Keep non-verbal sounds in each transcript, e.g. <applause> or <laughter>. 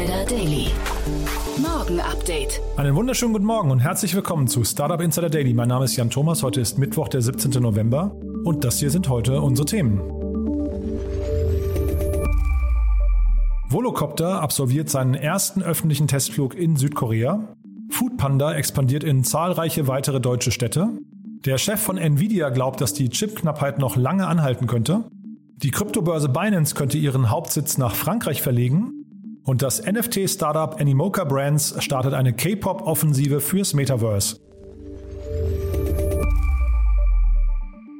Insider Daily. Morgen Update. Einen wunderschönen guten Morgen und herzlich willkommen zu Startup Insider Daily. Mein Name ist Jan Thomas. Heute ist Mittwoch, der 17. November. Und das hier sind heute unsere Themen. Volocopter absolviert seinen ersten öffentlichen Testflug in Südkorea. Foodpanda expandiert in zahlreiche weitere deutsche Städte. Der Chef von Nvidia glaubt, dass die Chipknappheit noch lange anhalten könnte. Die Kryptobörse Binance könnte ihren Hauptsitz nach Frankreich verlegen. Und das NFT-Startup Animoca Brands startet eine K-Pop-Offensive fürs Metaverse.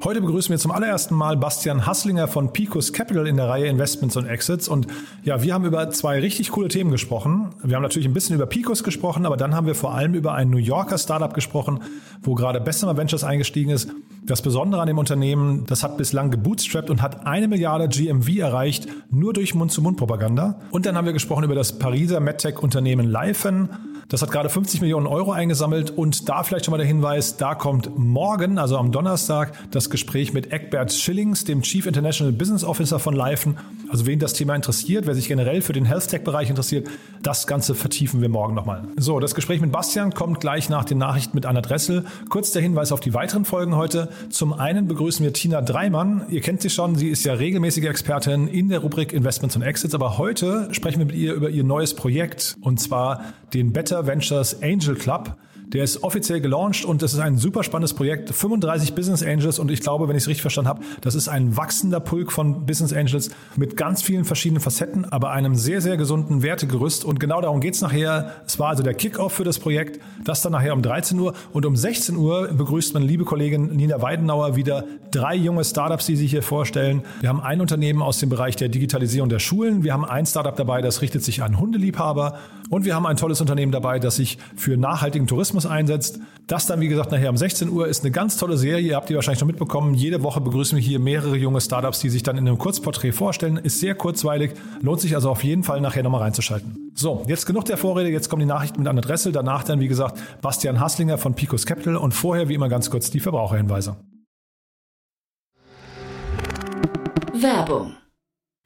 Heute begrüßen wir zum allerersten Mal Bastian Hasslinger von Picos Capital in der Reihe Investments und Exits. Und ja, wir haben über zwei richtig coole Themen gesprochen. Wir haben natürlich ein bisschen über Picos gesprochen, aber dann haben wir vor allem über ein New Yorker Startup gesprochen, wo gerade Bessemer Ventures eingestiegen ist. Das Besondere an dem Unternehmen, das hat bislang gebootstrapped und hat eine Milliarde GMV erreicht, nur durch Mund-zu-Mund-Propaganda. Und dann haben wir gesprochen über das Pariser MedTech-Unternehmen Lifen. Das hat gerade 50 Millionen Euro eingesammelt und da vielleicht schon mal der Hinweis, da kommt morgen, also am Donnerstag, das Gespräch mit Eckbert Schillings, dem Chief International Business Officer von Lifen. Also wen das Thema interessiert, wer sich generell für den Health Tech Bereich interessiert, das Ganze vertiefen wir morgen nochmal. So, das Gespräch mit Bastian kommt gleich nach den Nachrichten mit Anna Dressel. Kurz der Hinweis auf die weiteren Folgen heute. Zum einen begrüßen wir Tina Dreimann. Ihr kennt sie schon, sie ist ja regelmäßige Expertin in der Rubrik Investments und Exits, aber heute sprechen wir mit ihr über ihr neues Projekt und zwar den Better Ventures Angel Club. Der ist offiziell gelauncht und das ist ein super spannendes Projekt. 35 Business Angels und ich glaube, wenn ich es richtig verstanden habe, das ist ein wachsender Pulk von Business Angels mit ganz vielen verschiedenen Facetten, aber einem sehr, sehr gesunden Wertegerüst. Und genau darum geht's nachher. Es war also der Kickoff für das Projekt. Das dann nachher um 13 Uhr und um 16 Uhr begrüßt meine liebe Kollegin Nina Weidenauer wieder drei junge Startups, die sich hier vorstellen. Wir haben ein Unternehmen aus dem Bereich der Digitalisierung der Schulen. Wir haben ein Startup dabei, das richtet sich an Hundeliebhaber. Und wir haben ein tolles Unternehmen dabei, das sich für nachhaltigen Tourismus einsetzt. Das dann, wie gesagt, nachher um 16 Uhr ist eine ganz tolle Serie. Ihr habt die wahrscheinlich schon mitbekommen. Jede Woche begrüßen wir hier mehrere junge Startups, die sich dann in einem Kurzporträt vorstellen. Ist sehr kurzweilig. Lohnt sich also auf jeden Fall nachher nochmal reinzuschalten. So, jetzt genug der Vorrede. Jetzt kommen die Nachrichten mit Anne Dressel. Danach dann, wie gesagt, Bastian Hasslinger von Picos Capital und vorher, wie immer, ganz kurz die Verbraucherhinweise. Werbung.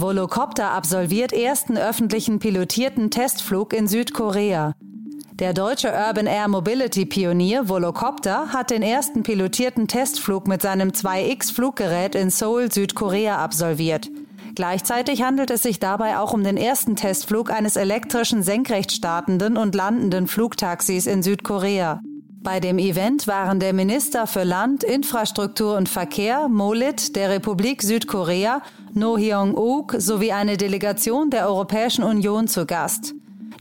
Volocopter absolviert ersten öffentlichen pilotierten Testflug in Südkorea. Der deutsche Urban Air Mobility Pionier Volocopter hat den ersten pilotierten Testflug mit seinem 2X-Fluggerät in Seoul, Südkorea absolviert. Gleichzeitig handelt es sich dabei auch um den ersten Testflug eines elektrischen senkrecht startenden und landenden Flugtaxis in Südkorea. Bei dem Event waren der Minister für Land, Infrastruktur und Verkehr, Molit, der Republik Südkorea, No Hyung-uk sowie eine Delegation der Europäischen Union zu Gast.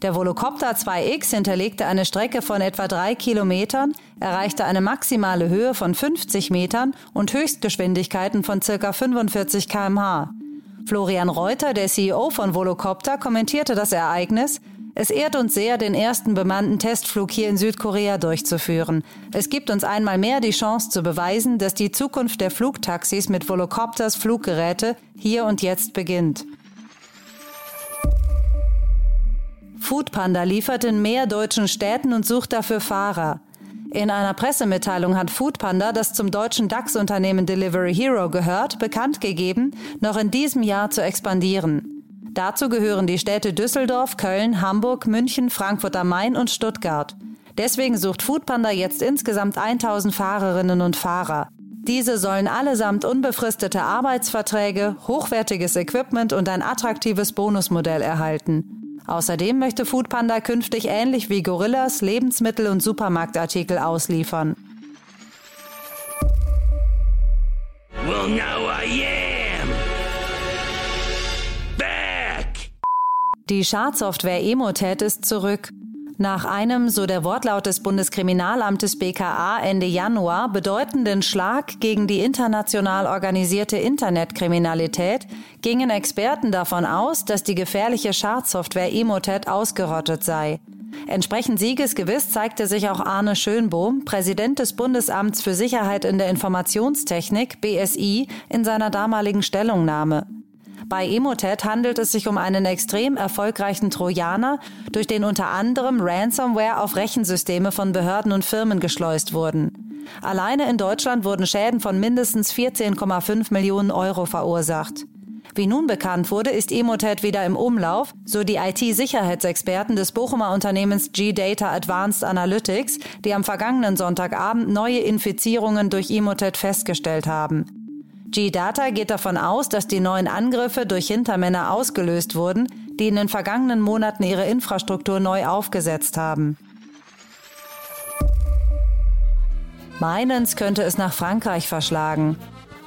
Der Volocopter 2X hinterlegte eine Strecke von etwa drei Kilometern, erreichte eine maximale Höhe von 50 Metern und Höchstgeschwindigkeiten von ca. 45 kmh. Florian Reuter, der CEO von Volocopter, kommentierte das Ereignis, es ehrt uns sehr, den ersten bemannten Testflug hier in Südkorea durchzuführen. Es gibt uns einmal mehr die Chance zu beweisen, dass die Zukunft der Flugtaxis mit Volocopters Fluggeräte hier und jetzt beginnt. Foodpanda liefert in mehr deutschen Städten und sucht dafür Fahrer. In einer Pressemitteilung hat Foodpanda, das zum deutschen DAX-Unternehmen Delivery Hero gehört, bekannt gegeben, noch in diesem Jahr zu expandieren. Dazu gehören die Städte Düsseldorf, Köln, Hamburg, München, Frankfurt am Main und Stuttgart. Deswegen sucht Foodpanda jetzt insgesamt 1000 Fahrerinnen und Fahrer. Diese sollen allesamt unbefristete Arbeitsverträge, hochwertiges Equipment und ein attraktives Bonusmodell erhalten. Außerdem möchte Foodpanda künftig ähnlich wie Gorillas Lebensmittel und Supermarktartikel ausliefern. Well, now I am Die Schadsoftware Emotet ist zurück. Nach einem, so der Wortlaut des Bundeskriminalamtes BKA Ende Januar, bedeutenden Schlag gegen die international organisierte Internetkriminalität gingen Experten davon aus, dass die gefährliche Schadsoftware Emotet ausgerottet sei. Entsprechend siegesgewiss zeigte sich auch Arne Schönbohm, Präsident des Bundesamts für Sicherheit in der Informationstechnik BSI, in seiner damaligen Stellungnahme. Bei Emotet handelt es sich um einen extrem erfolgreichen Trojaner, durch den unter anderem Ransomware auf Rechensysteme von Behörden und Firmen geschleust wurden. Alleine in Deutschland wurden Schäden von mindestens 14,5 Millionen Euro verursacht. Wie nun bekannt wurde, ist Emotet wieder im Umlauf, so die IT-Sicherheitsexperten des Bochumer Unternehmens G-Data Advanced Analytics, die am vergangenen Sonntagabend neue Infizierungen durch Emotet festgestellt haben. G-Data geht davon aus, dass die neuen Angriffe durch Hintermänner ausgelöst wurden, die in den vergangenen Monaten ihre Infrastruktur neu aufgesetzt haben. Binance könnte es nach Frankreich verschlagen.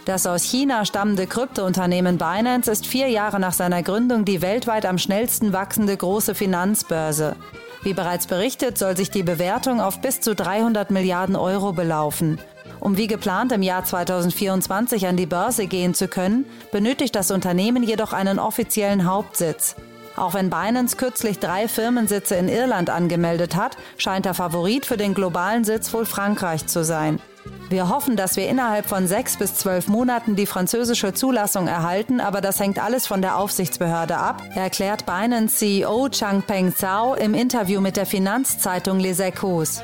Das aus China stammende Kryptounternehmen Binance ist vier Jahre nach seiner Gründung die weltweit am schnellsten wachsende große Finanzbörse. Wie bereits berichtet, soll sich die Bewertung auf bis zu 300 Milliarden Euro belaufen. Um wie geplant im Jahr 2024 an die Börse gehen zu können, benötigt das Unternehmen jedoch einen offiziellen Hauptsitz. Auch wenn Binance kürzlich drei Firmensitze in Irland angemeldet hat, scheint der Favorit für den globalen Sitz wohl Frankreich zu sein. Wir hoffen, dass wir innerhalb von sechs bis zwölf Monaten die französische Zulassung erhalten, aber das hängt alles von der Aufsichtsbehörde ab, erklärt Binance CEO Changpeng Zhao im Interview mit der Finanzzeitung Les Echos.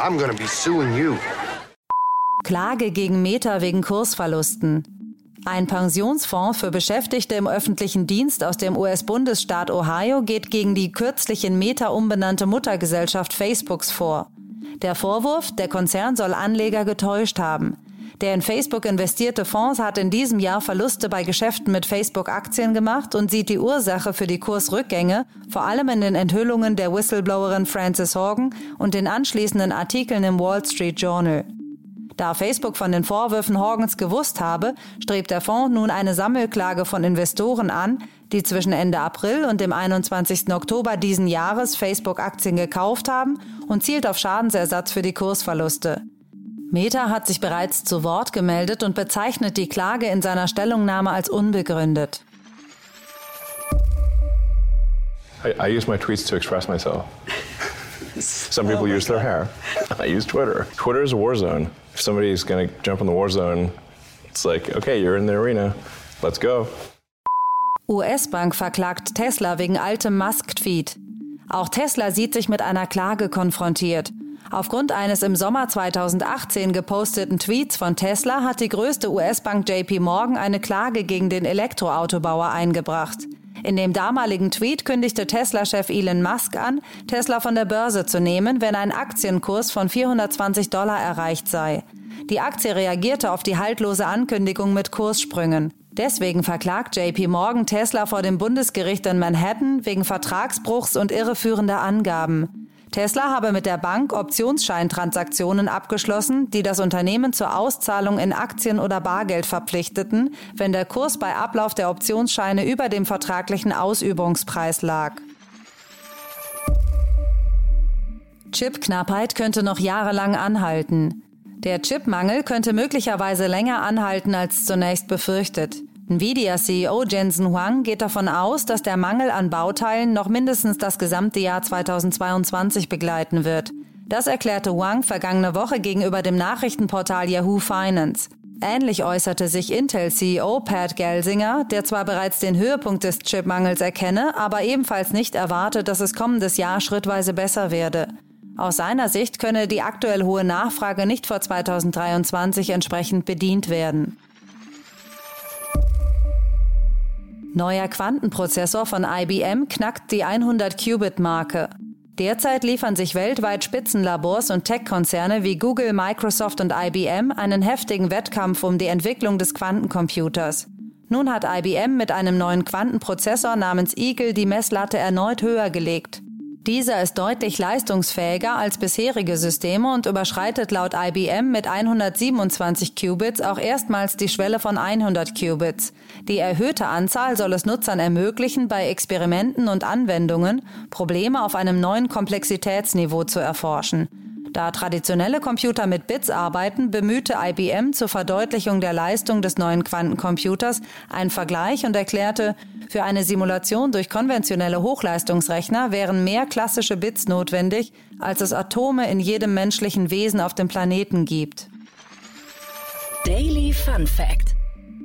I'm gonna be suing you. Klage gegen Meta wegen Kursverlusten. Ein Pensionsfonds für Beschäftigte im öffentlichen Dienst aus dem US-Bundesstaat Ohio geht gegen die kürzlich in Meta umbenannte Muttergesellschaft Facebooks vor. Der Vorwurf, der Konzern soll Anleger getäuscht haben. Der in Facebook investierte Fonds hat in diesem Jahr Verluste bei Geschäften mit Facebook-Aktien gemacht und sieht die Ursache für die Kursrückgänge vor allem in den Enthüllungen der Whistleblowerin Frances Horgan und den anschließenden Artikeln im Wall Street Journal. Da Facebook von den Vorwürfen Horgans gewusst habe, strebt der Fonds nun eine Sammelklage von Investoren an, die zwischen Ende April und dem 21. Oktober diesen Jahres Facebook-Aktien gekauft haben und zielt auf Schadensersatz für die Kursverluste. Meta hat sich bereits zu Wort gemeldet und bezeichnet die Klage in seiner Stellungnahme als unbegründet. I, I use my tweets to express myself. Some people use their hair. I use Twitter. Twitter is a war zone. If somebody's going to jump in the war zone, it's like, okay, you're in the arena. Let's go. US-Bank verklagt Tesla wegen altem Musk-Tweet. Auch Tesla sieht sich mit einer Klage konfrontiert. Aufgrund eines im Sommer 2018 geposteten Tweets von Tesla hat die größte US-Bank JP Morgan eine Klage gegen den Elektroautobauer eingebracht. In dem damaligen Tweet kündigte Tesla-Chef Elon Musk an, Tesla von der Börse zu nehmen, wenn ein Aktienkurs von 420 Dollar erreicht sei. Die Aktie reagierte auf die haltlose Ankündigung mit Kurssprüngen. Deswegen verklagt JP Morgan Tesla vor dem Bundesgericht in Manhattan wegen Vertragsbruchs und irreführender Angaben. Tesla habe mit der Bank Optionsscheintransaktionen abgeschlossen, die das Unternehmen zur Auszahlung in Aktien oder Bargeld verpflichteten, wenn der Kurs bei Ablauf der Optionsscheine über dem vertraglichen Ausübungspreis lag. Chipknappheit könnte noch jahrelang anhalten. Der Chipmangel könnte möglicherweise länger anhalten als zunächst befürchtet. Nvidia-CEO Jensen Huang geht davon aus, dass der Mangel an Bauteilen noch mindestens das gesamte Jahr 2022 begleiten wird. Das erklärte Huang vergangene Woche gegenüber dem Nachrichtenportal Yahoo Finance. Ähnlich äußerte sich Intel-CEO Pat Gelsinger, der zwar bereits den Höhepunkt des Chipmangels erkenne, aber ebenfalls nicht erwartet, dass es kommendes Jahr schrittweise besser werde. Aus seiner Sicht könne die aktuell hohe Nachfrage nicht vor 2023 entsprechend bedient werden. Neuer Quantenprozessor von IBM knackt die 100-Qubit-Marke. Derzeit liefern sich weltweit Spitzenlabors und Tech-Konzerne wie Google, Microsoft und IBM einen heftigen Wettkampf um die Entwicklung des Quantencomputers. Nun hat IBM mit einem neuen Quantenprozessor namens Eagle die Messlatte erneut höher gelegt. Dieser ist deutlich leistungsfähiger als bisherige Systeme und überschreitet laut IBM mit 127 Qubits auch erstmals die Schwelle von 100 Qubits. Die erhöhte Anzahl soll es Nutzern ermöglichen, bei Experimenten und Anwendungen Probleme auf einem neuen Komplexitätsniveau zu erforschen. Da traditionelle Computer mit Bits arbeiten, bemühte IBM zur Verdeutlichung der Leistung des neuen Quantencomputers einen Vergleich und erklärte, für eine Simulation durch konventionelle Hochleistungsrechner wären mehr klassische Bits notwendig, als es Atome in jedem menschlichen Wesen auf dem Planeten gibt. Daily Fun Fact: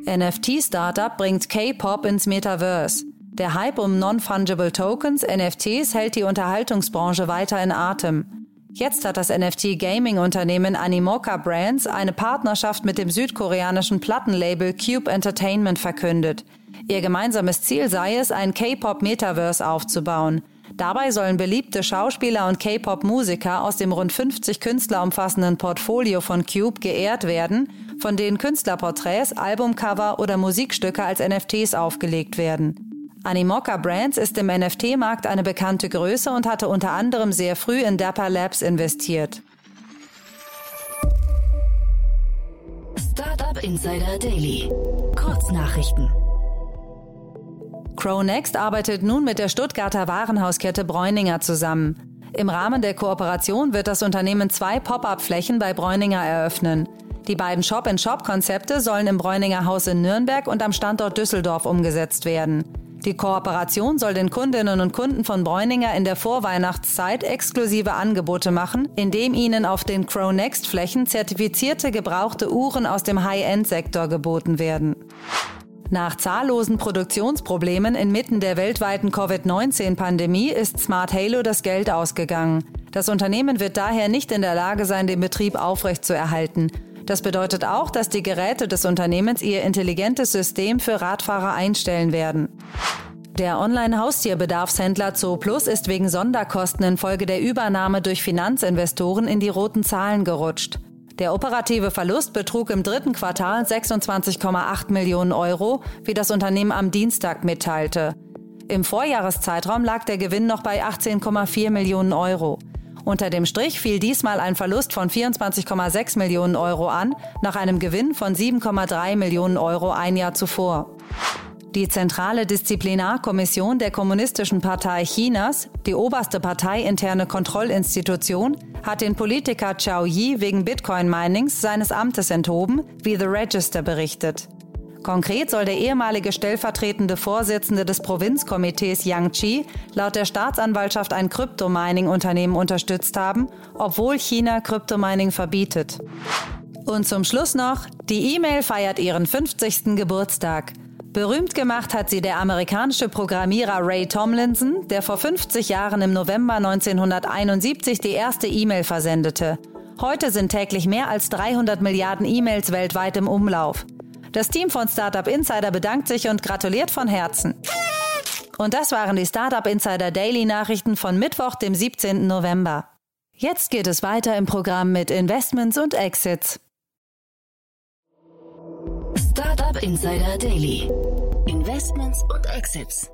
NFT-Startup bringt K-Pop ins Metaverse. Der Hype um Non-Fungible Tokens, NFTs, hält die Unterhaltungsbranche weiter in Atem. Jetzt hat das NFT-Gaming-Unternehmen Animoca Brands eine Partnerschaft mit dem südkoreanischen Plattenlabel Cube Entertainment verkündet. Ihr gemeinsames Ziel sei es, ein K-Pop-Metaverse aufzubauen. Dabei sollen beliebte Schauspieler und K-Pop-Musiker aus dem rund 50 Künstler umfassenden Portfolio von Cube geehrt werden, von denen Künstlerporträts, Albumcover oder Musikstücke als NFTs aufgelegt werden. Animoca Brands ist im NFT-Markt eine bekannte Größe und hatte unter anderem sehr früh in Dapper Labs investiert. Startup Insider Daily. Kurznachrichten. Cronext arbeitet nun mit der Stuttgarter Warenhauskette Bräuninger zusammen. Im Rahmen der Kooperation wird das Unternehmen zwei Pop-up-Flächen bei Bräuninger eröffnen. Die beiden Shop-in-Shop-Konzepte sollen im Bräuninger Haus in Nürnberg und am Standort Düsseldorf umgesetzt werden. Die Kooperation soll den Kundinnen und Kunden von Bräuninger in der Vorweihnachtszeit exklusive Angebote machen, indem ihnen auf den Cronext-Flächen zertifizierte gebrauchte Uhren aus dem High-End-Sektor geboten werden. Nach zahllosen Produktionsproblemen inmitten der weltweiten Covid-19-Pandemie ist Smart Halo das Geld ausgegangen. Das Unternehmen wird daher nicht in der Lage sein, den Betrieb aufrechtzuerhalten. Das bedeutet auch, dass die Geräte des Unternehmens ihr intelligentes System für Radfahrer einstellen werden. Der Online-Haustierbedarfshändler Zooplus ist wegen Sonderkosten infolge der Übernahme durch Finanzinvestoren in die roten Zahlen gerutscht. Der operative Verlust betrug im dritten Quartal 26,8 Millionen Euro, wie das Unternehmen am Dienstag mitteilte. Im Vorjahreszeitraum lag der Gewinn noch bei 18,4 Millionen Euro. Unter dem Strich fiel diesmal ein Verlust von 24,6 Millionen Euro an, nach einem Gewinn von 7,3 Millionen Euro ein Jahr zuvor. Die Zentrale Disziplinarkommission der Kommunistischen Partei Chinas, die oberste parteiinterne Kontrollinstitution, hat den Politiker Zhao Yi wegen Bitcoin-Minings seines Amtes enthoben, wie The Register berichtet. Konkret soll der ehemalige stellvertretende Vorsitzende des Provinzkomitees Yang Chi laut der Staatsanwaltschaft ein Kryptomining-Unternehmen unterstützt haben, obwohl China Kryptomining verbietet. Und zum Schluss noch, die E-Mail feiert ihren 50. Geburtstag. Berühmt gemacht hat sie der amerikanische Programmierer Ray Tomlinson, der vor 50 Jahren im November 1971 die erste E-Mail versendete. Heute sind täglich mehr als 300 Milliarden E-Mails weltweit im Umlauf. Das Team von Startup Insider bedankt sich und gratuliert von Herzen. Und das waren die Startup Insider Daily Nachrichten von Mittwoch, dem 17. November. Jetzt geht es weiter im Programm mit Investments und Exits. Startup Insider Daily. Investments und Exits.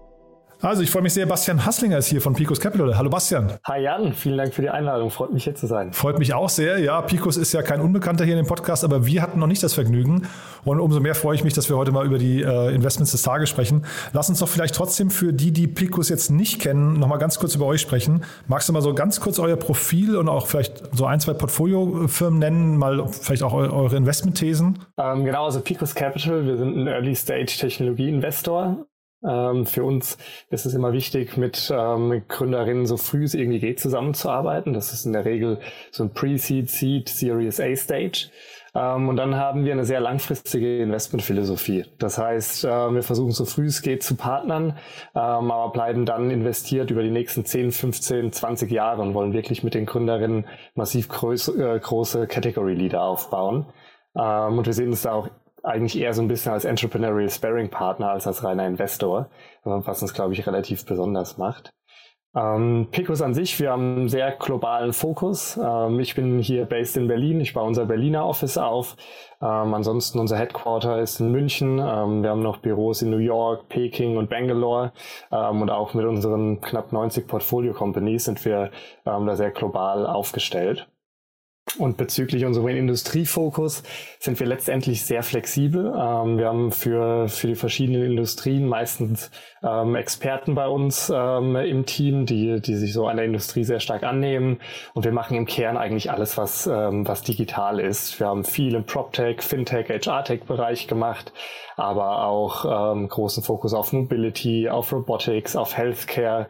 Also ich freue mich sehr, Bastian Hasslinger ist hier von Picos Capital. Hallo Bastian. Hi Jan, vielen Dank für die Einladung. Freut mich hier zu sein. Freut mich auch sehr. Ja, Picos ist ja kein Unbekannter hier in dem Podcast, aber wir hatten noch nicht das Vergnügen. Und umso mehr freue ich mich, dass wir heute mal über die äh, Investments des Tages sprechen. Lass uns doch vielleicht trotzdem für die, die Picos jetzt nicht kennen, nochmal ganz kurz über euch sprechen. Magst du mal so ganz kurz euer Profil und auch vielleicht so ein, zwei Portfoliofirmen nennen, mal vielleicht auch eure Investmentthesen? Ähm, genau, also Picos Capital, wir sind ein Early-Stage-Technologie-Investor. Ähm, für uns ist es immer wichtig, mit ähm, Gründerinnen so früh es irgendwie geht zusammenzuarbeiten. Das ist in der Regel so ein Pre-Seed, Seed, Series A Stage. Ähm, und dann haben wir eine sehr langfristige Investmentphilosophie. Das heißt, äh, wir versuchen so früh es geht zu partnern, ähm, aber bleiben dann investiert über die nächsten 10, 15, 20 Jahre und wollen wirklich mit den Gründerinnen massiv groß, äh, große Category Leader aufbauen. Ähm, und wir sehen uns da auch eigentlich eher so ein bisschen als Entrepreneurial Sparring Partner als als reiner Investor, was uns, glaube ich, relativ besonders macht. Ähm, Picos an sich, wir haben einen sehr globalen Fokus. Ähm, ich bin hier based in Berlin, ich baue unser Berliner Office auf. Ähm, ansonsten unser Headquarter ist in München. Ähm, wir haben noch Büros in New York, Peking und Bangalore. Ähm, und auch mit unseren knapp 90 Portfolio Companies sind wir ähm, da sehr global aufgestellt. Und bezüglich unserem Industriefokus sind wir letztendlich sehr flexibel. Ähm, wir haben für, für die verschiedenen Industrien meistens ähm, Experten bei uns ähm, im Team, die, die sich so an der Industrie sehr stark annehmen. Und wir machen im Kern eigentlich alles, was, was digital ist. Wir haben viel im PropTech, FinTech, HR-Tech-Bereich gemacht, aber auch ähm, großen Fokus auf Mobility, auf Robotics, auf Healthcare.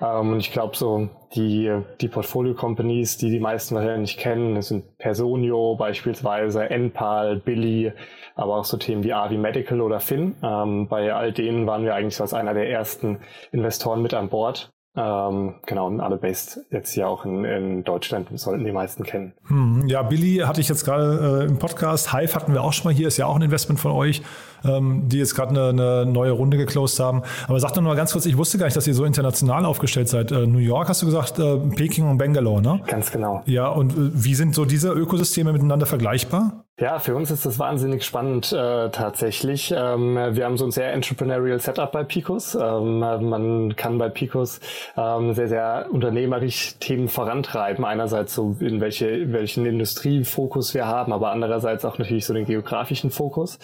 Ähm, und ich glaube, so die, die Portfolio-Companies, die die meisten wahrscheinlich kennen, sind Personio beispielsweise, Enpal, Billy, aber auch so Themen wie Avi Medical oder Finn. Ähm, bei all denen waren wir eigentlich so als einer der ersten Investoren mit an Bord. Ähm, genau, und alle based jetzt hier auch in, in Deutschland, sollten die meisten kennen. Hm, ja, Billy hatte ich jetzt gerade äh, im Podcast. Hive hatten wir auch schon mal hier, ist ja auch ein Investment von euch, ähm, die jetzt gerade eine, eine, neue Runde geclosed haben. Aber sag doch mal ganz kurz, ich wusste gar nicht, dass ihr so international aufgestellt seid. Äh, New York hast du gesagt, äh, Peking und Bangalore, ne? Ganz genau. Ja, und äh, wie sind so diese Ökosysteme miteinander vergleichbar? Ja, für uns ist das wahnsinnig spannend äh, tatsächlich. Ähm, wir haben so ein sehr entrepreneurial Setup bei Picos. Ähm, man kann bei Picos ähm, sehr, sehr unternehmerisch Themen vorantreiben. Einerseits so in welche, welchen Industriefokus wir haben, aber andererseits auch natürlich so den geografischen Fokus.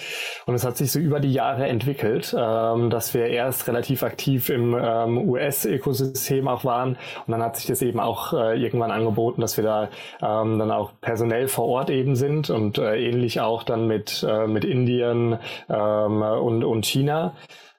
Und es hat sich so über die Jahre entwickelt, ähm, dass wir erst relativ aktiv im ähm, US-Ökosystem auch waren. Und dann hat sich das eben auch äh, irgendwann angeboten, dass wir da ähm, dann auch personell vor Ort eben sind und äh, ähnlich auch dann mit, äh, mit Indien ähm, und, und China.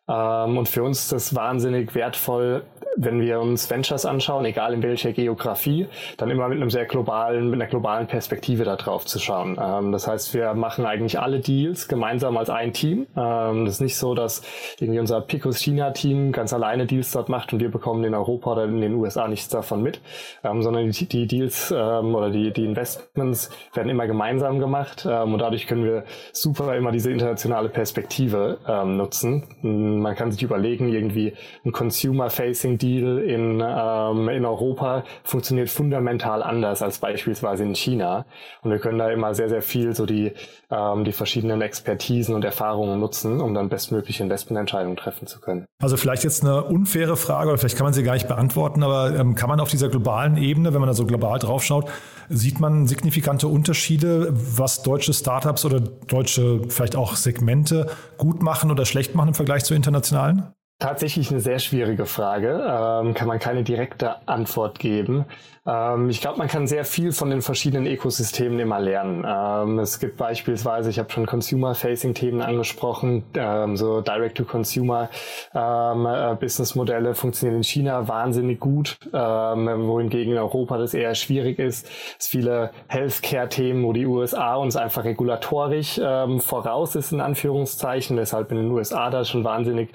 Ähm, und für uns ist das wahnsinnig wertvoll, wenn wir uns Ventures anschauen, egal in welcher Geografie, dann immer mit einem sehr globalen, mit einer globalen Perspektive da drauf zu schauen. Ähm, das heißt, wir machen eigentlich alle Deals gemeinsam als ein Team. Ähm, das ist nicht so, dass irgendwie unser Picos China Team ganz alleine Deals dort macht und wir bekommen in Europa oder in den USA nichts davon mit, ähm, sondern die, die Deals ähm, oder die, die Investments werden immer gemeinsam gemacht ähm, und dadurch können wir super immer diese internationale Perspektive ähm, nutzen. Man kann sich überlegen, irgendwie ein Consumer-Facing Deal in, ähm, in Europa funktioniert fundamental anders als beispielsweise in China. Und wir können da immer sehr, sehr viel so die, ähm, die verschiedenen Expertisen und Erfahrungen nutzen, um dann bestmögliche Investmententscheidungen treffen zu können. Also vielleicht jetzt eine unfaire Frage oder vielleicht kann man sie gar nicht beantworten, aber ähm, kann man auf dieser globalen Ebene, wenn man da so global draufschaut, sieht man signifikante Unterschiede, was deutsche Startups oder deutsche vielleicht auch Segmente gut machen oder schlecht machen im Vergleich zu internationalen? Tatsächlich eine sehr schwierige Frage. Ähm, kann man keine direkte Antwort geben. Ähm, ich glaube, man kann sehr viel von den verschiedenen Ökosystemen immer lernen. Ähm, es gibt beispielsweise, ich habe schon Consumer-Facing-Themen angesprochen, ähm, so Direct-to-Consumer ähm, äh, funktionieren in China wahnsinnig gut, wohingegen in Europa das eher schwierig ist. Es viele Healthcare-Themen, wo die USA uns einfach regulatorisch voraus ist, in Anführungszeichen, deshalb in den USA da schon wahnsinnig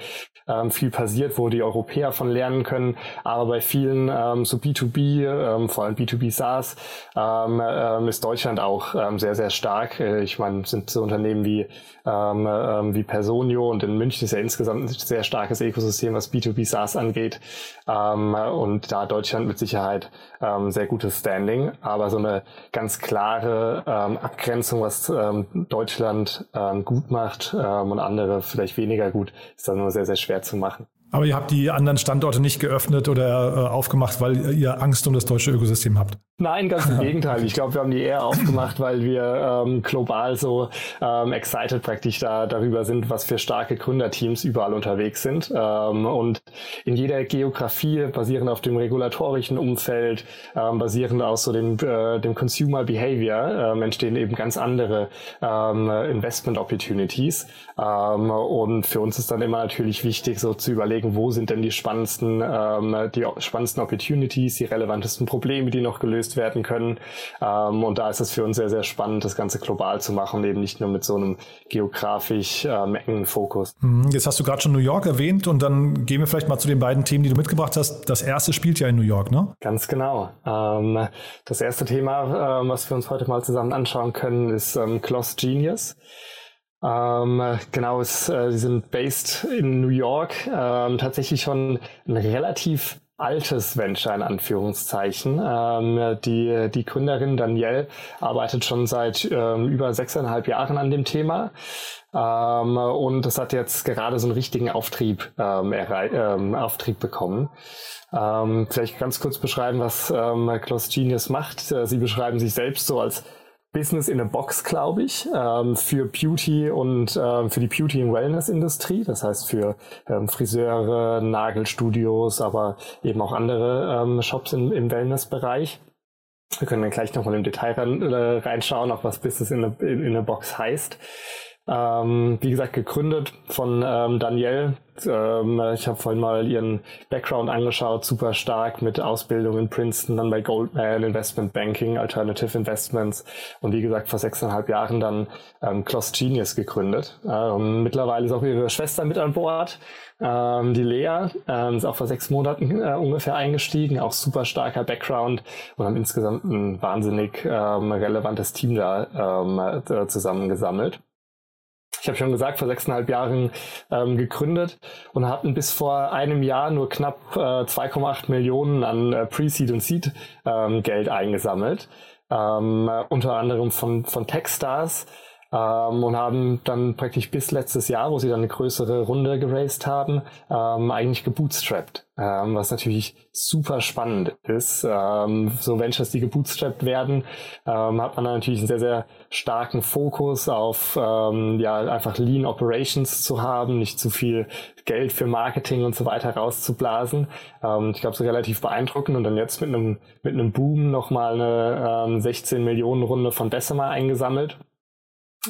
viel passiert, wo die Europäer von lernen können. Aber bei vielen so B2B, ähm, vor allem B2B SaaS, ähm, ähm, ist Deutschland auch ähm, sehr, sehr stark. Äh, ich meine, sind so Unternehmen wie, ähm, ähm, wie Personio und in München ist ja insgesamt ein sehr starkes Ökosystem, was B2B SaaS angeht. Ähm, und da Deutschland mit Sicherheit ähm, sehr gutes Standing. Aber so eine ganz klare ähm, Abgrenzung, was ähm, Deutschland ähm, gut macht ähm, und andere vielleicht weniger gut, ist dann nur sehr, sehr schwer zu machen. Aber ihr habt die anderen Standorte nicht geöffnet oder äh, aufgemacht, weil ihr Angst um das deutsche Ökosystem habt? Nein, ganz im <laughs> Gegenteil. Ich glaube, wir haben die eher aufgemacht, weil wir ähm, global so ähm, excited praktisch da, darüber sind, was für starke Gründerteams überall unterwegs sind. Ähm, und in jeder Geografie, basierend auf dem regulatorischen Umfeld, ähm, basierend aus so dem, äh, dem Consumer Behavior, ähm, entstehen eben ganz andere ähm, Investment Opportunities. Ähm, und für uns ist dann immer natürlich wichtig, so zu überlegen, überlegen, wo sind denn die spannendsten, ähm, die spannendsten Opportunities, die relevantesten Probleme, die noch gelöst werden können. Ähm, und da ist es für uns sehr, sehr spannend, das Ganze global zu machen, eben nicht nur mit so einem geografisch ähm, engen Fokus. Mhm, jetzt hast du gerade schon New York erwähnt und dann gehen wir vielleicht mal zu den beiden Themen, die du mitgebracht hast. Das erste spielt ja in New York, ne? Ganz genau. Ähm, das erste Thema, ähm, was wir uns heute mal zusammen anschauen können, ist ähm, Cloth Genius. Ähm, genau, es, äh, die sind based in New York, ähm, tatsächlich schon ein relativ altes Venture in Anführungszeichen. Ähm, die, die Gründerin Danielle arbeitet schon seit ähm, über sechseinhalb Jahren an dem Thema. Ähm, und es hat jetzt gerade so einen richtigen Auftrieb, ähm, ähm, Auftrieb bekommen. Ähm, vielleicht ganz kurz beschreiben, was ähm, Klaus Genius macht. Äh, sie beschreiben sich selbst so als Business in a Box, glaube ich, ähm, für Beauty und ähm, für die Beauty- und Wellness-Industrie. Das heißt für ähm, Friseure, Nagelstudios, aber eben auch andere ähm, Shops im, im Wellness-Bereich. Wir können dann gleich nochmal im Detail rein, äh, reinschauen, auch was Business in a, in, in a Box heißt. Ähm, wie gesagt, gegründet von ähm, Danielle. Ähm, ich habe vorhin mal ihren Background angeschaut, super stark mit Ausbildung in Princeton, dann bei Goldman, Investment Banking, Alternative Investments und wie gesagt vor sechseinhalb Jahren dann ähm, Cloth Genius gegründet. Ähm, mittlerweile ist auch ihre Schwester mit an Bord. Ähm, die Lea ähm, ist auch vor sechs Monaten äh, ungefähr eingestiegen, auch super starker Background und haben insgesamt ein wahnsinnig ähm, relevantes Team da ähm, äh, zusammengesammelt ich habe schon gesagt, vor sechseinhalb Jahren ähm, gegründet und hatten bis vor einem Jahr nur knapp äh, 2,8 Millionen an äh, Pre-Seed und Seed ähm, Geld eingesammelt. Ähm, unter anderem von, von Techstars ähm, und haben dann praktisch bis letztes Jahr, wo sie dann eine größere Runde geraced haben, ähm, eigentlich gebootstrapped, ähm, was natürlich super spannend ist. Ähm, so Ventures, die gebootstrapped werden, ähm, hat man natürlich einen sehr, sehr starken Fokus auf ähm, ja einfach Lean Operations zu haben, nicht zu viel Geld für Marketing und so weiter rauszublasen. Ich glaube, ist relativ beeindruckend und dann jetzt mit einem mit einem Boom nochmal eine ähm, 16 Millionen Runde von Decima eingesammelt.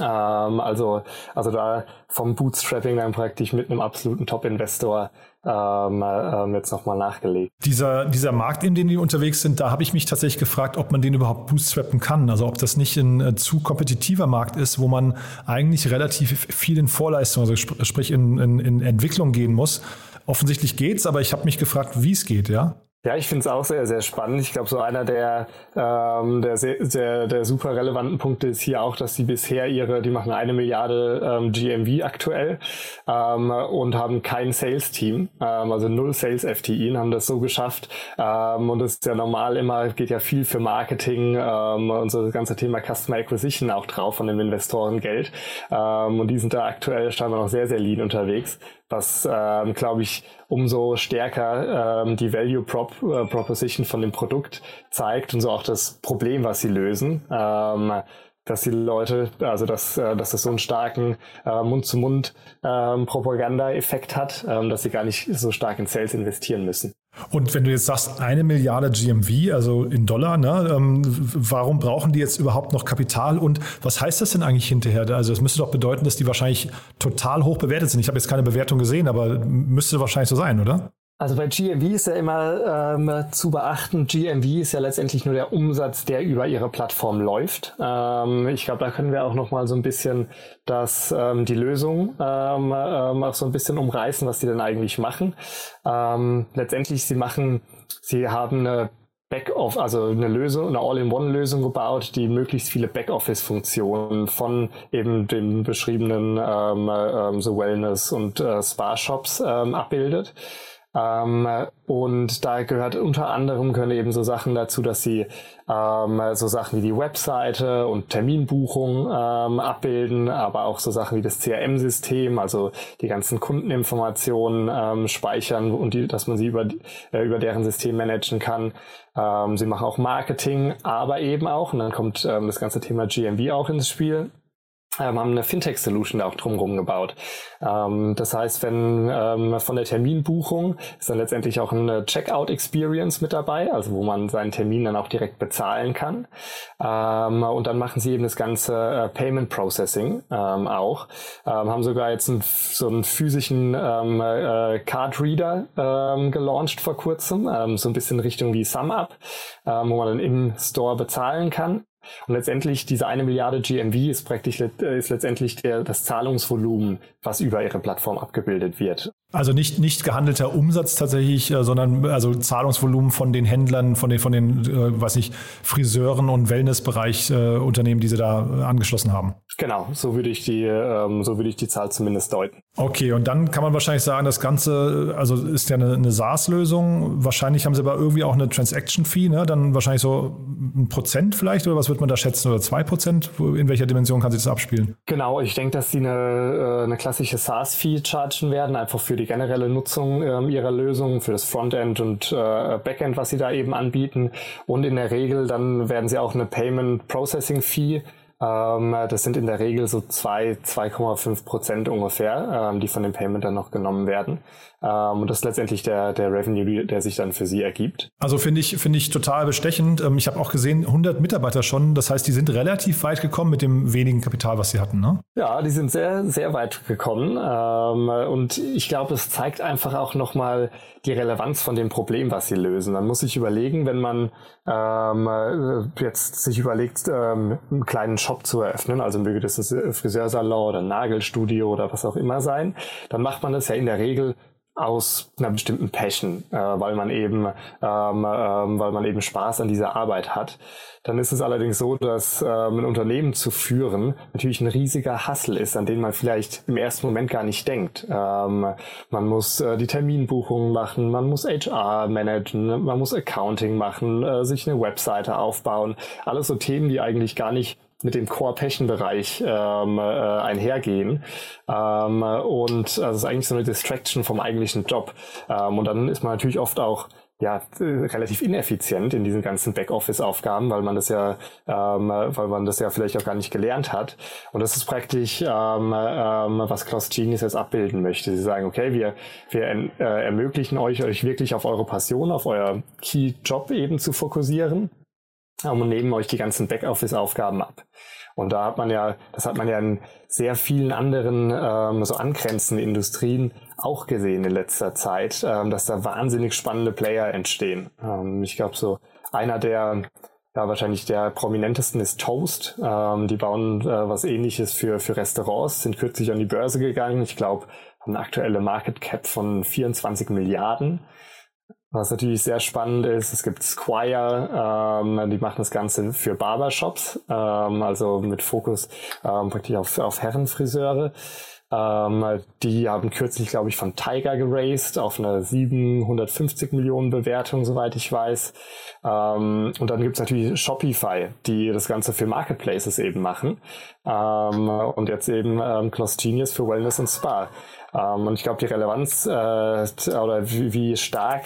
Ähm, also, also da vom Bootstrapping dann praktisch mit einem absoluten Top-Investor ähm, ähm, jetzt nochmal nachgelegt. Dieser, dieser Markt, in dem die unterwegs sind, da habe ich mich tatsächlich gefragt, ob man den überhaupt bootstrappen kann. Also ob das nicht ein äh, zu kompetitiver Markt ist, wo man eigentlich relativ viel in Vorleistung, also sp sprich in, in, in Entwicklung gehen muss. Offensichtlich geht's, aber ich habe mich gefragt, wie es geht, ja? Ja, ich finde es auch sehr, sehr spannend. Ich glaube, so einer der, ähm, der, der, der super relevanten Punkte ist hier auch, dass sie bisher ihre, die machen eine Milliarde ähm, GMV aktuell ähm, und haben kein Sales-Team, ähm, also null Sales-FTI und haben das so geschafft. Ähm, und das ist ja normal immer, geht ja viel für Marketing ähm, und so das ganze Thema Customer Acquisition auch drauf von den Investoren Geld. Ähm, und die sind da aktuell scheinbar noch sehr, sehr lean unterwegs was, ähm, glaube ich, umso stärker ähm, die Value Prop, äh, Proposition von dem Produkt zeigt und so auch das Problem, was sie lösen. Ähm, dass die Leute, also dass, äh, dass das so einen starken äh, Mund-zu-Mund-Propaganda-Effekt ähm, hat, ähm, dass sie gar nicht so stark in Sales investieren müssen. Und wenn du jetzt sagst, eine Milliarde GMV, also in Dollar, ne, ähm, warum brauchen die jetzt überhaupt noch Kapital und was heißt das denn eigentlich hinterher? Also es müsste doch bedeuten, dass die wahrscheinlich total hoch bewertet sind. Ich habe jetzt keine Bewertung gesehen, aber müsste wahrscheinlich so sein, oder? Also bei GMV ist ja immer ähm, zu beachten, GMV ist ja letztendlich nur der Umsatz, der über ihre Plattform läuft. Ähm, ich glaube, da können wir auch noch mal so ein bisschen das, ähm, die Lösung ähm, ähm, auch so ein bisschen umreißen, was sie denn eigentlich machen. Ähm, letztendlich, sie machen, sie haben eine Backoffice, also eine Lösung, eine All-in-One-Lösung gebaut, die möglichst viele Backoffice-Funktionen von eben den beschriebenen ähm, ähm, so Wellness- und äh, Spa-Shops ähm, abbildet. Ähm, und da gehört unter anderem können eben so Sachen dazu, dass sie ähm, so Sachen wie die Webseite und Terminbuchung ähm, abbilden, aber auch so Sachen wie das CRM-System, also die ganzen Kundeninformationen ähm, speichern und die, dass man sie über, äh, über deren System managen kann. Ähm, sie machen auch Marketing, aber eben auch, und dann kommt ähm, das ganze Thema GMV auch ins Spiel, ähm, haben eine Fintech-Solution auch drumherum gebaut. Ähm, das heißt, wenn ähm, von der Terminbuchung ist dann letztendlich auch eine Checkout-Experience mit dabei, also wo man seinen Termin dann auch direkt bezahlen kann. Ähm, und dann machen sie eben das ganze äh, Payment Processing ähm, auch. Ähm, haben sogar jetzt einen, so einen physischen äh, Card Reader gelauncht vor kurzem, so ein bisschen Richtung wie SumUp, wo man dann im Store bezahlen kann. Und letztendlich diese eine Milliarde GMV ist praktisch äh, ist letztendlich der, das Zahlungsvolumen, was über ihre Plattform abgebildet wird. Also nicht, nicht gehandelter Umsatz tatsächlich, äh, sondern also Zahlungsvolumen von den Händlern, von den, von den, äh, weiß nicht, Friseuren und Wellnessbereich äh, Unternehmen, die sie da angeschlossen haben. Genau, so würde ich die, ähm, so würde ich die Zahl zumindest deuten. Okay, und dann kann man wahrscheinlich sagen, das Ganze, also ist ja eine, eine SaaS-Lösung. Wahrscheinlich haben sie aber irgendwie auch eine Transaction-Fee, ne? Dann wahrscheinlich so ein Prozent vielleicht, oder was wird man da schätzen? Oder zwei Prozent? In welcher Dimension kann sich das abspielen? Genau, ich denke, dass sie eine, eine klassische SaaS-Fee chargen werden, einfach für die generelle Nutzung ähm, ihrer Lösung, für das Frontend und äh, Backend, was sie da eben anbieten. Und in der Regel dann werden sie auch eine Payment Processing Fee das sind in der Regel so 2, 2,5 Prozent ungefähr, ähm, die von dem Payment dann noch genommen werden. Ähm, und das ist letztendlich der, der Revenue, der sich dann für sie ergibt. Also finde ich, finde ich total bestechend. Ähm, ich habe auch gesehen, 100 Mitarbeiter schon. Das heißt, die sind relativ weit gekommen mit dem wenigen Kapital, was sie hatten, ne? Ja, die sind sehr, sehr weit gekommen. Ähm, und ich glaube, es zeigt einfach auch nochmal die Relevanz von dem Problem, was sie lösen. Man muss sich überlegen, wenn man ähm, äh, jetzt sich überlegt, ähm, einen kleinen Shop zu eröffnen, also möge das ein Friseursalon oder ein Nagelstudio oder was auch immer sein, dann macht man das ja in der Regel aus einer bestimmten Passion, äh, weil man eben, ähm, ähm, weil man eben Spaß an dieser Arbeit hat. Dann ist es allerdings so, dass ähm, ein Unternehmen zu führen natürlich ein riesiger Hassel ist, an den man vielleicht im ersten Moment gar nicht denkt. Ähm, man muss äh, die Terminbuchungen machen, man muss HR managen, man muss Accounting machen, äh, sich eine Webseite aufbauen. Alles so Themen, die eigentlich gar nicht mit dem Core-Passion-Bereich ähm, äh, einhergehen. Ähm, und also es ist eigentlich so eine Distraction vom eigentlichen Job. Ähm, und dann ist man natürlich oft auch ja, relativ ineffizient in diesen ganzen Backoffice-Aufgaben, weil man das ja, ähm, weil man das ja vielleicht auch gar nicht gelernt hat. Und das ist praktisch, ähm, ähm, was Klaus Genius jetzt abbilden möchte. Sie sagen, okay, wir, wir äh, ermöglichen euch, euch wirklich auf eure Passion, auf euer Key-Job eben zu fokussieren und nehmen euch die ganzen Backoffice-Aufgaben ab. Und da hat man ja, das hat man ja in sehr vielen anderen ähm, so angrenzenden Industrien auch gesehen in letzter Zeit, ähm, dass da wahnsinnig spannende Player entstehen. Ähm, ich glaube, so einer der ja, wahrscheinlich der prominentesten ist Toast. Ähm, die bauen äh, was ähnliches für, für Restaurants, sind kürzlich an die Börse gegangen. Ich glaube, haben eine aktuelle Market Cap von 24 Milliarden. Was natürlich sehr spannend ist, es gibt Squire, ähm, die machen das Ganze für Barbershops, ähm, also mit Fokus ähm, praktisch auf, auf Herrenfriseure. Ähm, die haben kürzlich, glaube ich, von Tiger geraced auf eine 750 Millionen Bewertung, soweit ich weiß. Ähm, und dann gibt's natürlich Shopify, die das Ganze für Marketplaces eben machen. Ähm, und jetzt eben ähm, Close Genius für Wellness und Spa. Ähm, und ich glaube, die Relevanz äh, oder wie, wie stark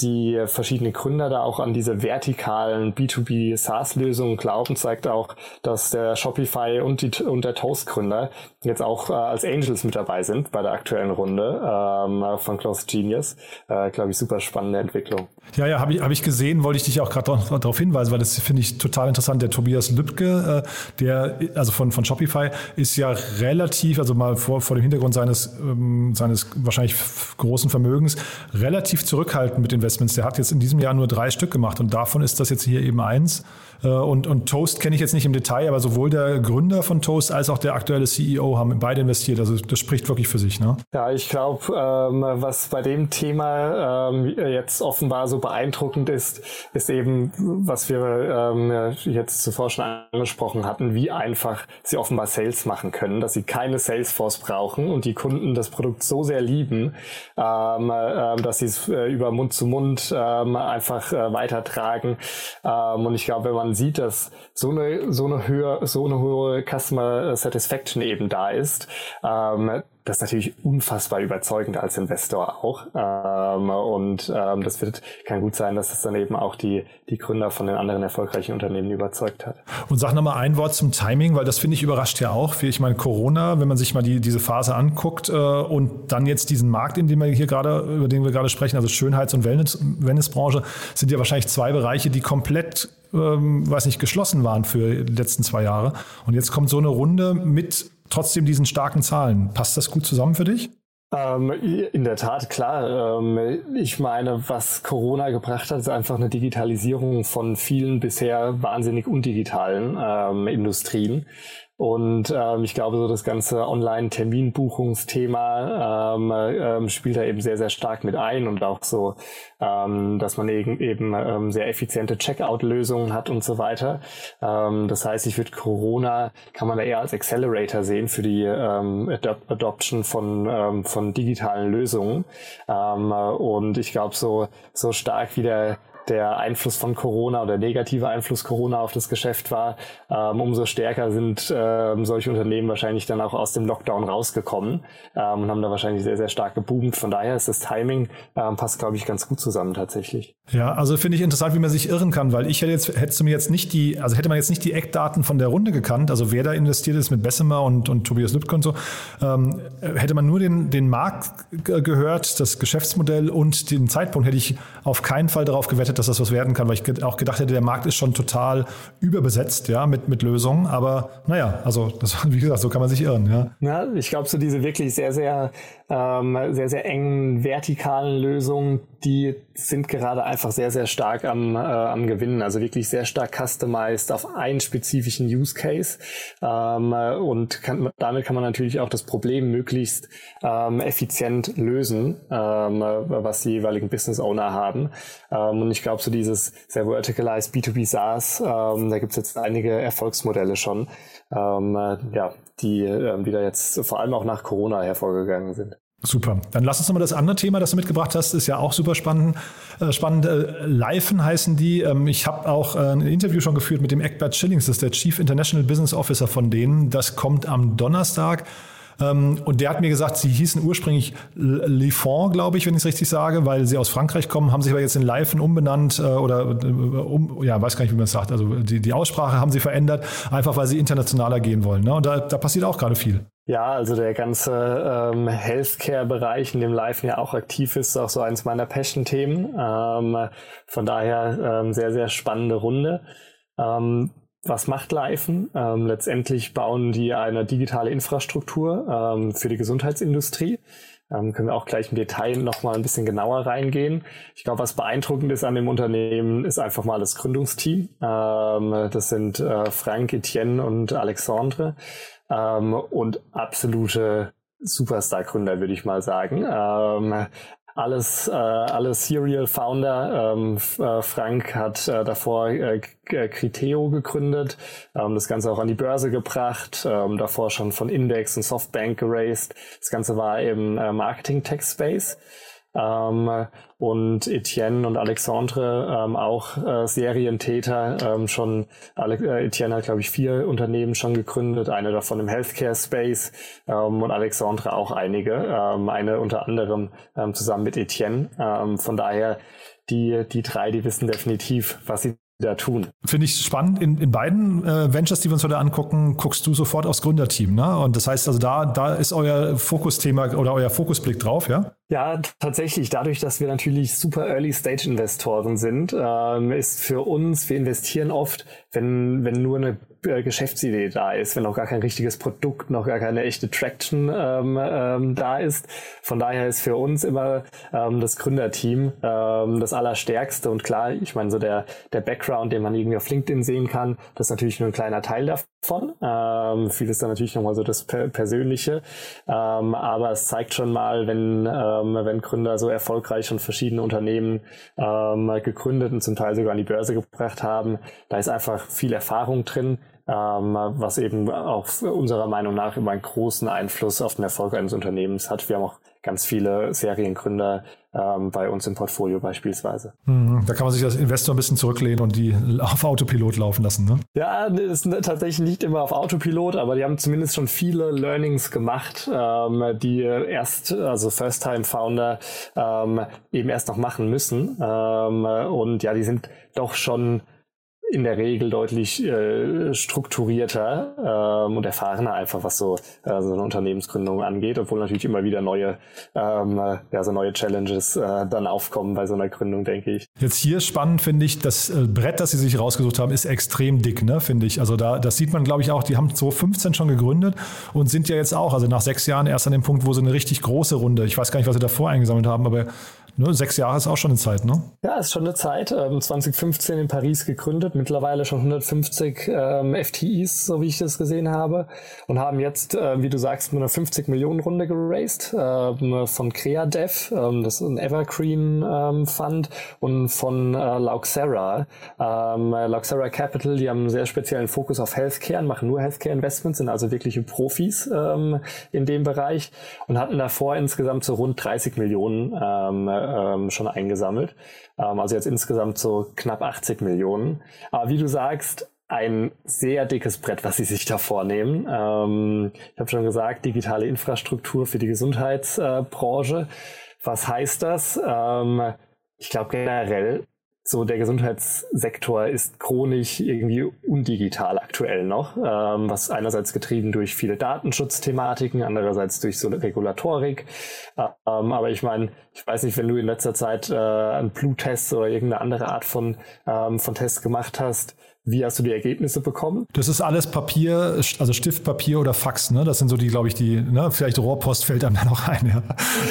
die verschiedenen Gründer da auch an diese vertikalen B2B SaaS-Lösungen glauben, zeigt auch, dass der Shopify und, die, und der Toast-Gründer jetzt auch äh, als Angels mit dabei sind bei der aktuellen Runde ähm, von Close Genius. Äh, Glaube ich, super spannende Entwicklung. Ja, ja, habe ich, hab ich gesehen, wollte ich dich auch gerade darauf hinweisen, weil das finde ich total interessant. Der Tobias Lübke, äh, der, also von, von Shopify, ist ja relativ, also mal vor, vor dem Hintergrund seines, ähm, seines wahrscheinlich großen Vermögens, relativ zurückhaltend mit den Investments. Der hat jetzt in diesem Jahr nur drei Stück gemacht und davon ist das jetzt hier eben eins. Äh, und, und Toast kenne ich jetzt nicht im Detail, aber sowohl der Gründer von Toast als auch der aktuelle CEO haben beide investiert. Also das spricht wirklich für sich. Ne? Ja, ich glaube, ähm, was bei dem Thema ähm, jetzt offenbar so beeindruckend ist, ist eben, was wir ähm, jetzt zuvor schon angesprochen hatten, wie einfach sie offenbar Sales machen können, dass sie keine Salesforce brauchen und die Kunden das Produkt so sehr lieben, ähm, äh, dass sie es äh, über Mund zu Mund ähm, einfach äh, weitertragen. Ähm, und ich glaube, wenn man sieht, dass so eine, so eine höher, so eine hohe Customer Satisfaction eben da ist, ähm, das ist natürlich unfassbar überzeugend als Investor auch. Ähm, und ähm, das wird, kann gut sein, dass es dann eben auch die, die Gründer von den anderen erfolgreichen Unternehmen überzeugt hat. Und sag nochmal ein Wort zum Timing, weil das finde ich überrascht ja auch. Ich meine, Corona, wenn man sich mal die, diese Phase anguckt äh, und dann jetzt diesen Markt, in dem wir hier gerade, über den wir gerade sprechen, also Schönheits- und Wellness, Wellnessbranche, sind ja wahrscheinlich zwei Bereiche, die komplett ähm, weiß nicht, geschlossen waren für die letzten zwei Jahre. Und jetzt kommt so eine Runde mit trotzdem diesen starken Zahlen. Passt das gut zusammen für dich? Ähm, in der Tat, klar. Ähm, ich meine, was Corona gebracht hat, ist einfach eine Digitalisierung von vielen bisher wahnsinnig undigitalen ähm, Industrien. Und ähm, ich glaube, so das ganze Online-Terminbuchungsthema ähm, ähm, spielt da eben sehr, sehr stark mit ein und auch so, ähm, dass man eben, eben ähm, sehr effiziente Checkout-Lösungen hat und so weiter. Ähm, das heißt, ich würde Corona, kann man da eher als Accelerator sehen für die ähm, Adop Adoption von, ähm, von digitalen Lösungen. Ähm, und ich glaube, so, so stark wie der der Einfluss von Corona oder negative Einfluss Corona auf das Geschäft war, ähm, umso stärker sind ähm, solche Unternehmen wahrscheinlich dann auch aus dem Lockdown rausgekommen ähm, und haben da wahrscheinlich sehr, sehr stark geboomt. Von daher ist das Timing, ähm, passt, glaube ich, ganz gut zusammen tatsächlich. Ja, also finde ich interessant, wie man sich irren kann, weil ich hätte jetzt, hättest du mir jetzt nicht die, also hätte man jetzt nicht die Eckdaten von der Runde gekannt, also wer da investiert ist mit Bessemer und, und Tobias Lübcke und so, ähm, hätte man nur den, den Markt gehört, das Geschäftsmodell und den Zeitpunkt, hätte ich auf keinen Fall darauf gewettet, dass das was werden kann, weil ich auch gedacht hätte, der Markt ist schon total überbesetzt, ja, mit, mit Lösungen. Aber naja, also das, <laughs> wie gesagt, so kann man sich irren, ja. Ja, ich glaube, so diese wirklich sehr, sehr ähm, sehr, sehr engen vertikalen Lösungen, die sind gerade einfach sehr, sehr stark am, äh, am Gewinnen. Also wirklich sehr stark customized auf einen spezifischen Use Case. Ähm, und kann, damit kann man natürlich auch das Problem möglichst ähm, effizient lösen, ähm, was die jeweiligen Business Owner haben. Ähm, und ich glaube, so dieses sehr verticalized B2B SaaS, ähm, da gibt es jetzt einige Erfolgsmodelle schon, ähm, äh, ja, die, äh, die da jetzt vor allem auch nach Corona hervorgegangen sind. Super. Dann lass uns nochmal das andere Thema, das du mitgebracht hast, ist ja auch super spannend. Äh, spannend. Äh, Lifen heißen die. Ähm, ich habe auch äh, ein Interview schon geführt mit dem Eckbert Schillings, das ist der Chief International Business Officer von denen. Das kommt am Donnerstag. Ähm, und der hat mir gesagt, sie hießen ursprünglich Lifon, glaube ich, wenn ich es richtig sage, weil sie aus Frankreich kommen, haben sich aber jetzt in Lifen umbenannt äh, oder äh, um, ja, weiß gar nicht, wie man es sagt. Also die, die Aussprache haben sie verändert, einfach weil sie internationaler gehen wollen. Ne? Und da, da passiert auch gerade viel. Ja, also der ganze ähm, Healthcare-Bereich, in dem Live ja auch aktiv ist, ist auch so eins meiner Passion-Themen. Ähm, von daher ähm, sehr, sehr spannende Runde. Ähm, was macht Leifen? Ähm, letztendlich bauen die eine digitale Infrastruktur ähm, für die Gesundheitsindustrie. Ähm, können wir auch gleich im Detail nochmal ein bisschen genauer reingehen. Ich glaube, was beeindruckend ist an dem Unternehmen, ist einfach mal das Gründungsteam. Ähm, das sind äh, Frank, Etienne und Alexandre ähm, und absolute Superstar-Gründer, würde ich mal sagen. Ähm, alles, äh, alles Serial Founder. Ähm, äh, Frank hat äh, davor äh, äh, Criteo gegründet, ähm, das Ganze auch an die Börse gebracht, ähm, davor schon von Index und Softbank geraced. Das Ganze war im äh, Marketing Tech Space. Ähm, und Etienne und Alexandre ähm, auch äh, Serientäter. Ähm, schon Ale äh, Etienne hat, glaube ich, vier Unternehmen schon gegründet, eine davon im Healthcare Space ähm, und Alexandre auch einige, ähm, eine unter anderem ähm, zusammen mit Etienne. Ähm, von daher die, die drei, die wissen definitiv, was sie da tun. Finde ich spannend. In, in beiden äh, Ventures, die wir uns heute angucken, guckst du sofort aufs Gründerteam. Ne? Und das heißt also, da, da ist euer Fokusthema oder euer Fokusblick drauf, ja? Ja, tatsächlich. Dadurch, dass wir natürlich super Early-Stage-Investoren sind, ähm, ist für uns, wir investieren oft, wenn, wenn nur eine äh, Geschäftsidee da ist, wenn noch gar kein richtiges Produkt, noch gar keine echte Traction ähm, ähm, da ist. Von daher ist für uns immer ähm, das Gründerteam ähm, das Allerstärkste. Und klar, ich meine, so der, der Background, den man irgendwie auf LinkedIn sehen kann, das ist natürlich nur ein kleiner Teil davon. Ähm, viel ist dann natürlich nochmal so das per Persönliche. Ähm, aber es zeigt schon mal, wenn, ähm, wenn Gründer so erfolgreich schon verschiedene Unternehmen ähm, gegründet und zum Teil sogar an die Börse gebracht haben, da ist einfach viel Erfahrung drin ähm, was eben auch unserer Meinung nach immer einen großen Einfluss auf den Erfolg eines Unternehmens hat. Wir haben auch ganz viele Seriengründer ähm, bei uns im Portfolio beispielsweise. Mhm, da kann man sich als Investor ein bisschen zurücklehnen und die auf Autopilot laufen lassen, ne? Ja, das ist tatsächlich nicht immer auf Autopilot, aber die haben zumindest schon viele Learnings gemacht, ähm, die erst, also First-Time-Founder ähm, eben erst noch machen müssen. Ähm, und ja, die sind doch schon in der Regel deutlich äh, strukturierter ähm, und erfahrener einfach, was so, äh, so eine Unternehmensgründung angeht, obwohl natürlich immer wieder neue, ähm, ja, so neue Challenges äh, dann aufkommen bei so einer Gründung, denke ich. Jetzt hier spannend finde ich, das äh, Brett, das Sie sich rausgesucht haben, ist extrem dick, ne, finde ich. Also da, das sieht man, glaube ich, auch, die haben 2015 schon gegründet und sind ja jetzt auch, also nach sechs Jahren erst an dem Punkt, wo sie eine richtig große Runde, ich weiß gar nicht, was sie davor eingesammelt haben, aber Ne, sechs Jahre ist auch schon eine Zeit, ne? Ja, ist schon eine Zeit. Ähm, 2015 in Paris gegründet, mittlerweile schon 150 ähm, FTEs, so wie ich das gesehen habe. Und haben jetzt, äh, wie du sagst, mit einer 50 Millionen Runde geraced äh, von CreaDev, ähm, das ist ein Evergreen ähm, Fund, und von äh, Lauxera. Ähm, Lauxera Capital, die haben einen sehr speziellen Fokus auf Healthcare und machen nur Healthcare Investments, sind also wirkliche Profis ähm, in dem Bereich und hatten davor insgesamt so rund 30 Millionen ähm, schon eingesammelt. Ähm, also jetzt insgesamt so knapp 80 Millionen. Aber wie du sagst, ein sehr dickes Brett, was sie sich da vornehmen. Ähm, ich habe schon gesagt, digitale Infrastruktur für die Gesundheitsbranche. Was heißt das? Ähm, ich glaube generell so der Gesundheitssektor ist chronisch irgendwie undigital aktuell noch, ähm, was einerseits getrieben durch viele Datenschutzthematiken, andererseits durch so Regulatorik. Ähm, aber ich meine, ich weiß nicht, wenn du in letzter Zeit äh, einen Bluttest oder irgendeine andere Art von, ähm, von Test gemacht hast, wie hast du die Ergebnisse bekommen? Das ist alles Papier, also Stiftpapier oder Fax, ne? Das sind so die, glaube ich, die, ne? Vielleicht Rohrpost fällt einem <laughs> da noch ein,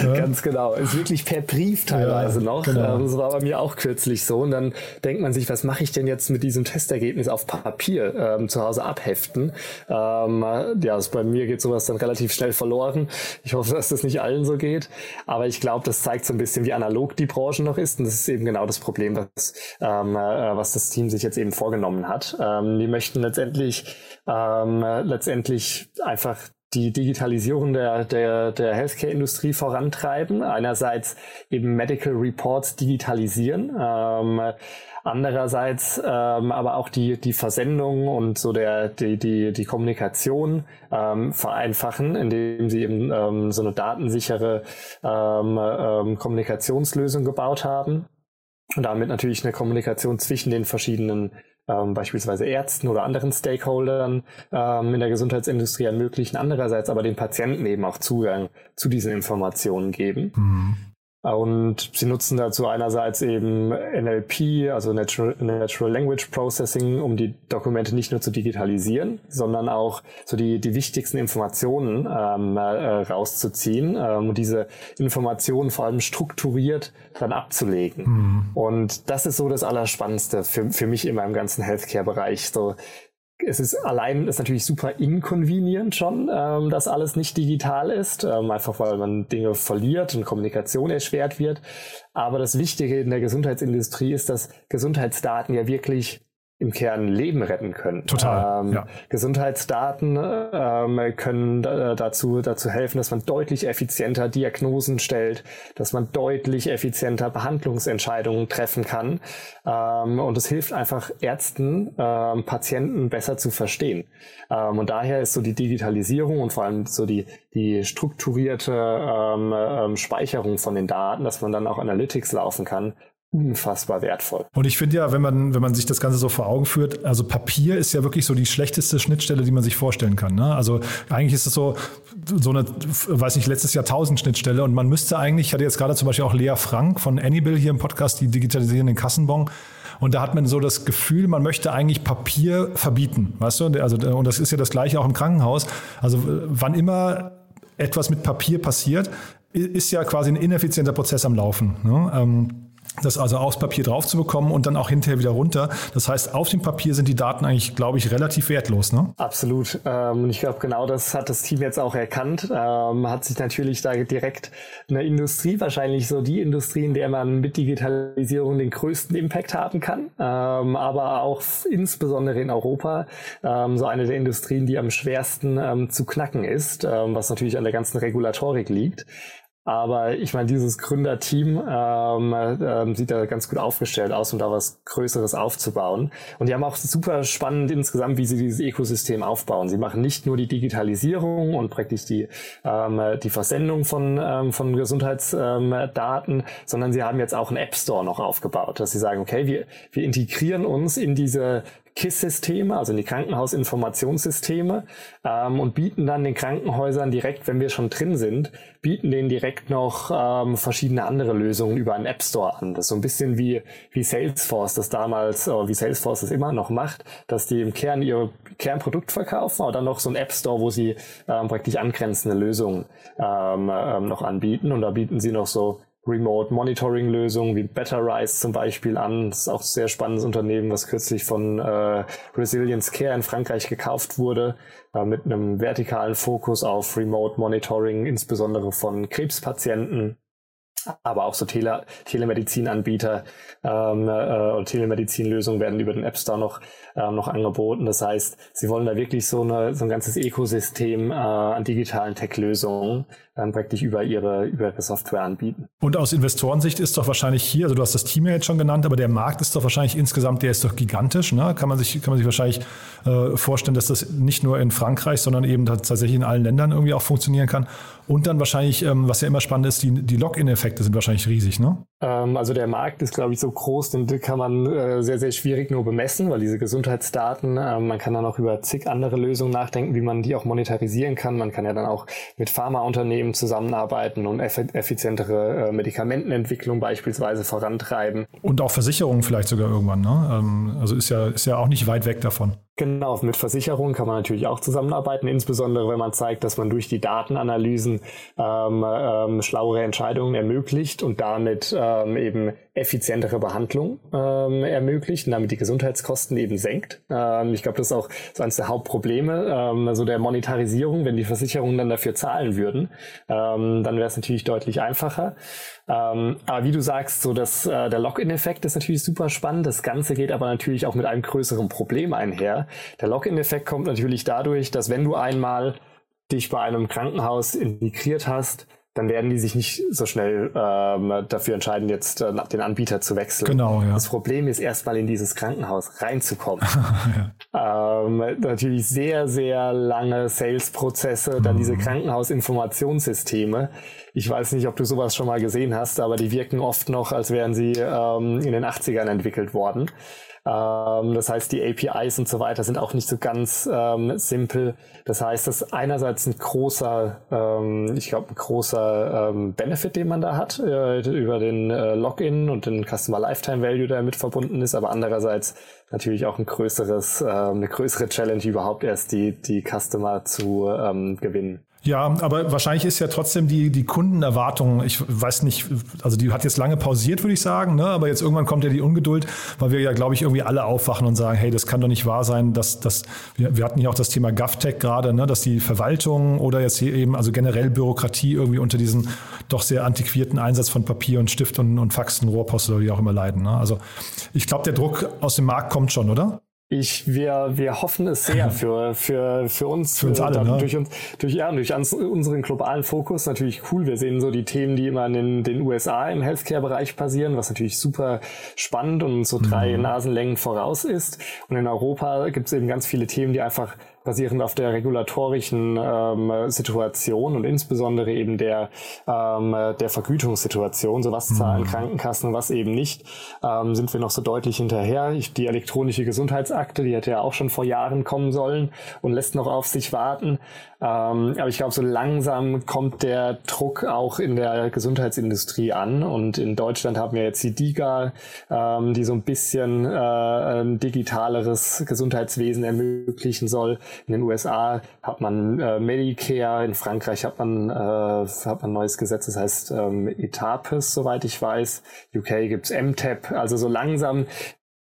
ja. Ganz genau. Ist wirklich per Brief teilweise ja, noch. Genau. Das war bei mir auch kürzlich so. Und dann denkt man sich, was mache ich denn jetzt mit diesem Testergebnis auf Papier ähm, zu Hause abheften? Ähm, ja, also bei mir geht sowas dann relativ schnell verloren. Ich hoffe, dass das nicht allen so geht. Aber ich glaube, das zeigt so ein bisschen, wie analog die Branche noch ist. Und das ist eben genau das Problem, was, ähm, äh, was das Team sich jetzt eben vorgenommen hat. Ähm, die möchten letztendlich, ähm, letztendlich einfach die Digitalisierung der, der, der Healthcare-Industrie vorantreiben. Einerseits eben Medical Reports digitalisieren. Ähm, andererseits ähm, aber auch die, die Versendung und so der, die, die, die Kommunikation ähm, vereinfachen, indem sie eben ähm, so eine datensichere ähm, ähm, Kommunikationslösung gebaut haben und damit natürlich eine Kommunikation zwischen den verschiedenen ähm, beispielsweise Ärzten oder anderen Stakeholdern ähm, in der Gesundheitsindustrie ermöglichen, andererseits aber den Patienten eben auch Zugang zu diesen Informationen geben. Mhm. Und sie nutzen dazu einerseits eben NLP, also Natural, Natural Language Processing, um die Dokumente nicht nur zu digitalisieren, sondern auch so die, die wichtigsten Informationen ähm, äh, rauszuziehen ähm, und diese Informationen vor allem strukturiert dann abzulegen. Mhm. Und das ist so das Allerspannendste für, für mich in meinem ganzen Healthcare-Bereich. So es ist allein ist natürlich super inconvenient schon, ähm, dass alles nicht digital ist, ähm, einfach weil man Dinge verliert und Kommunikation erschwert wird. Aber das Wichtige in der Gesundheitsindustrie ist, dass Gesundheitsdaten ja wirklich im Kern Leben retten können. Total. Ähm, ja. Gesundheitsdaten ähm, können dazu, dazu helfen, dass man deutlich effizienter Diagnosen stellt, dass man deutlich effizienter Behandlungsentscheidungen treffen kann. Ähm, und es hilft einfach Ärzten, ähm, Patienten besser zu verstehen. Ähm, und daher ist so die Digitalisierung und vor allem so die, die strukturierte ähm, Speicherung von den Daten, dass man dann auch Analytics laufen kann, unfassbar wertvoll. Und ich finde ja, wenn man, wenn man sich das Ganze so vor Augen führt, also Papier ist ja wirklich so die schlechteste Schnittstelle, die man sich vorstellen kann. Ne? Also eigentlich ist es so, so eine, weiß nicht, letztes Jahr tausend Schnittstelle und man müsste eigentlich, ich hatte jetzt gerade zum Beispiel auch Lea Frank von Anybill hier im Podcast, die digitalisieren den Kassenbon. Und da hat man so das Gefühl, man möchte eigentlich Papier verbieten, weißt du? Also, und das ist ja das Gleiche auch im Krankenhaus. Also, wann immer etwas mit Papier passiert, ist ja quasi ein ineffizienter Prozess am Laufen. Ne? Das also aufs Papier drauf zu bekommen und dann auch hinterher wieder runter. Das heißt, auf dem Papier sind die Daten eigentlich, glaube ich, relativ wertlos. Ne? Absolut. Ähm, und ich glaube, genau das hat das Team jetzt auch erkannt. Ähm, hat sich natürlich da direkt eine Industrie, wahrscheinlich so die Industrie, in der man mit Digitalisierung den größten Impact haben kann, ähm, aber auch insbesondere in Europa so eine der Industrien, die am schwersten zu knacken ist, was natürlich an der ganzen Regulatorik liegt. Aber ich meine, dieses Gründerteam ähm, äh, sieht da ganz gut aufgestellt aus, um da was Größeres aufzubauen. Und die haben auch super spannend insgesamt, wie sie dieses Ökosystem aufbauen. Sie machen nicht nur die Digitalisierung und praktisch die, ähm, die Versendung von, ähm, von Gesundheitsdaten, ähm, sondern sie haben jetzt auch einen App Store noch aufgebaut, dass sie sagen, okay, wir, wir integrieren uns in diese KISS-Systeme, also in die Krankenhausinformationssysteme, ähm, und bieten dann den Krankenhäusern direkt, wenn wir schon drin sind, bieten denen direkt noch ähm, verschiedene andere Lösungen über einen App Store an. Das ist so ein bisschen wie, wie Salesforce das damals, oder wie Salesforce das immer noch macht, dass die im Kern ihr Kernprodukt verkaufen, aber dann noch so ein App Store, wo sie ähm, praktisch angrenzende Lösungen ähm, ähm, noch anbieten. Und da bieten sie noch so Remote Monitoring Lösungen wie Betterrise zum Beispiel an. Das ist auch ein sehr spannendes Unternehmen, was kürzlich von äh, Resilience Care in Frankreich gekauft wurde, äh, mit einem vertikalen Fokus auf Remote Monitoring, insbesondere von Krebspatienten aber auch so Tele Telemedizin-Anbieter ähm, äh, und Telemedizin-Lösungen werden über den App Store noch, äh, noch angeboten. Das heißt, sie wollen da wirklich so, eine, so ein ganzes Ökosystem äh, an digitalen Tech-Lösungen dann praktisch über ihre, über ihre Software anbieten. Und aus Investorensicht ist doch wahrscheinlich hier, also du hast das Team ja jetzt schon genannt, aber der Markt ist doch wahrscheinlich insgesamt, der ist doch gigantisch. Ne? Kann, man sich, kann man sich wahrscheinlich äh, vorstellen, dass das nicht nur in Frankreich, sondern eben tatsächlich in allen Ländern irgendwie auch funktionieren kann. Und dann wahrscheinlich, ähm, was ja immer spannend ist, die, die Login-Effekte sind wahrscheinlich riesig, ne? Ähm, also der Markt ist, glaube ich, so groß, den kann man äh, sehr, sehr schwierig nur bemessen, weil diese Gesundheitsdaten, äh, man kann dann auch über zig andere Lösungen nachdenken, wie man die auch monetarisieren kann. Man kann ja dann auch mit Pharmaunternehmen zusammenarbeiten und effizientere äh, Medikamentenentwicklung beispielsweise vorantreiben. Und auch Versicherungen vielleicht sogar irgendwann, ne? Ähm, also ist ja, ist ja auch nicht weit weg davon. Genau, mit Versicherungen kann man natürlich auch zusammenarbeiten, insbesondere wenn man zeigt, dass man durch die Datenanalysen ähm, ähm, schlauere Entscheidungen ermöglicht und damit ähm, eben effizientere Behandlung ähm, ermöglicht und damit die Gesundheitskosten eben senkt. Ähm, ich glaube, das ist auch so eines der Hauptprobleme, ähm, also der Monetarisierung, wenn die Versicherungen dann dafür zahlen würden, ähm, dann wäre es natürlich deutlich einfacher. Ähm, aber wie du sagst, so dass äh, der Login-Effekt ist natürlich super spannend. Das Ganze geht aber natürlich auch mit einem größeren Problem einher. Der Login-Effekt kommt natürlich dadurch, dass wenn du einmal dich bei einem Krankenhaus integriert hast, dann werden die sich nicht so schnell ähm, dafür entscheiden, jetzt äh, den Anbieter zu wechseln. Genau, ja. Das Problem ist erstmal in dieses Krankenhaus reinzukommen. <laughs> ja. ähm, natürlich sehr, sehr lange Sales-Prozesse, dann mhm. diese Krankenhausinformationssysteme. Ich weiß nicht, ob du sowas schon mal gesehen hast, aber die wirken oft noch, als wären sie ähm, in den 80ern entwickelt worden. Ähm, das heißt, die APIs und so weiter sind auch nicht so ganz ähm, simpel. Das heißt, das ist einerseits ein großer, ähm, ich glaube, ein großer ähm, Benefit, den man da hat äh, über den äh, Login und den Customer Lifetime Value, der damit verbunden ist, aber andererseits natürlich auch ein größeres, äh, eine größere Challenge überhaupt erst die, die Customer zu ähm, gewinnen. Ja, aber wahrscheinlich ist ja trotzdem die, die Kundenerwartung, ich weiß nicht, also die hat jetzt lange pausiert, würde ich sagen, ne? aber jetzt irgendwann kommt ja die Ungeduld, weil wir ja, glaube ich, irgendwie alle aufwachen und sagen, hey, das kann doch nicht wahr sein, dass, dass wir, wir hatten ja auch das Thema GovTech gerade, ne? dass die Verwaltung oder jetzt hier eben, also generell Bürokratie irgendwie unter diesen doch sehr antiquierten Einsatz von Papier und Stift und, und Faxen, Rohrpost oder wie auch immer leiden. Ne? Also ich glaube, der Druck aus dem Markt kommt schon, oder? Ich, wir, wir hoffen es sehr <laughs> für, für, für uns. Für uns alle, ne? Durch, uns, durch, ja, durch unseren globalen Fokus natürlich cool. Wir sehen so die Themen, die immer in den, den USA im Healthcare-Bereich passieren, was natürlich super spannend und so drei mhm. Nasenlängen voraus ist. Und in Europa gibt es eben ganz viele Themen, die einfach basierend auf der regulatorischen ähm, Situation und insbesondere eben der, ähm, der Vergütungssituation, so was zahlen mhm. Krankenkassen, was eben nicht, ähm, sind wir noch so deutlich hinterher. Ich, die elektronische Gesundheitsakte, die hätte ja auch schon vor Jahren kommen sollen und lässt noch auf sich warten. Ähm, aber ich glaube, so langsam kommt der Druck auch in der Gesundheitsindustrie an. Und in Deutschland haben wir jetzt die DIGA, ähm, die so ein bisschen äh, ein digitaleres Gesundheitswesen ermöglichen soll. In den USA hat man äh, Medicare, in Frankreich hat man, äh, hat man ein neues Gesetz, das heißt ähm, ETAPES, soweit ich weiß. UK gibt's MTAP. Also so langsam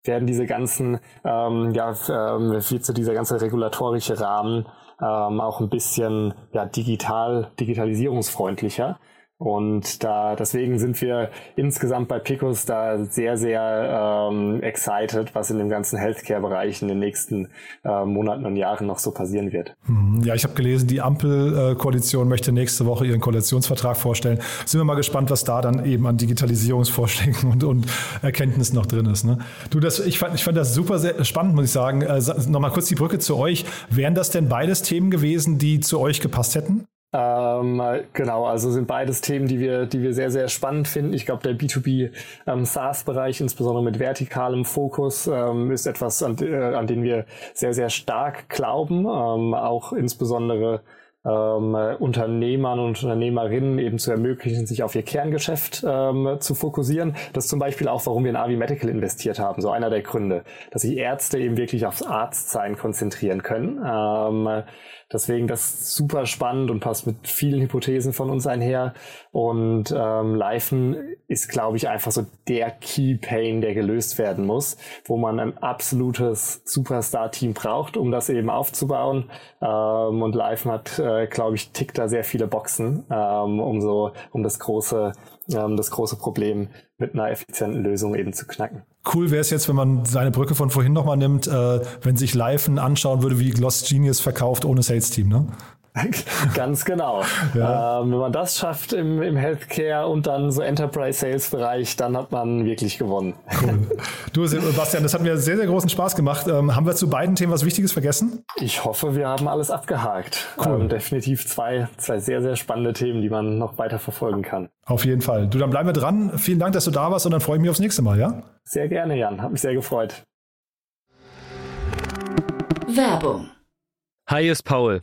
werden diese ganzen, ähm, ja, ähm, wird dieser ganze regulatorische Rahmen ähm, auch ein bisschen ja, digital, digitalisierungsfreundlicher. Und da deswegen sind wir insgesamt bei Picos da sehr, sehr ähm, excited, was in dem ganzen Healthcare-Bereich in den nächsten äh, Monaten und Jahren noch so passieren wird. Hm, ja, ich habe gelesen, die Ampel-Koalition möchte nächste Woche ihren Koalitionsvertrag vorstellen. Sind wir mal gespannt, was da dann eben an Digitalisierungsvorschlägen und, und Erkenntnissen noch drin ist. Ne? Du, das, ich, fand, ich fand das super sehr spannend, muss ich sagen. Äh, Nochmal kurz die Brücke zu euch. Wären das denn beides Themen gewesen, die zu euch gepasst hätten? Ähm, genau, also sind beides Themen, die wir, die wir sehr, sehr spannend finden. Ich glaube, der B2B ähm, SaaS-Bereich, insbesondere mit vertikalem Fokus, ähm, ist etwas, an, äh, an den wir sehr, sehr stark glauben. Ähm, auch insbesondere ähm, Unternehmern und Unternehmerinnen eben zu ermöglichen, sich auf ihr Kerngeschäft ähm, zu fokussieren. Das ist zum Beispiel auch, warum wir in Avi Medical investiert haben. So einer der Gründe, dass sich Ärzte eben wirklich aufs Arztsein konzentrieren können. Ähm, deswegen das super spannend und passt mit vielen Hypothesen von uns einher. Und ähm, Leifen ist, glaube ich, einfach so der Key Pain, der gelöst werden muss, wo man ein absolutes Superstar-Team braucht, um das eben aufzubauen. Ähm, und Leifen hat, äh, glaube ich, tickt da sehr viele Boxen, ähm, um so, um das große, ähm, das große Problem mit einer effizienten Lösung eben zu knacken. Cool wäre es jetzt, wenn man seine Brücke von vorhin nochmal nimmt, äh, wenn sich Leifen anschauen würde, wie Lost Genius verkauft ohne Sales-Team, ne? <laughs> Ganz genau. Ja. Ähm, wenn man das schafft im, im Healthcare und dann so Enterprise-Sales-Bereich, dann hat man wirklich gewonnen. Cool. <laughs> Du, Sebastian, das hat mir sehr, sehr großen Spaß gemacht. Ähm, haben wir zu beiden Themen was Wichtiges vergessen? Ich hoffe, wir haben alles abgehakt. Cool. Ähm, definitiv zwei, zwei sehr, sehr spannende Themen, die man noch weiter verfolgen kann. Auf jeden Fall. Du, dann bleiben wir dran. Vielen Dank, dass du da warst und dann freue ich mich aufs nächste Mal, ja? Sehr gerne, Jan. Hat mich sehr gefreut. Werbung. Hi, ist Paul.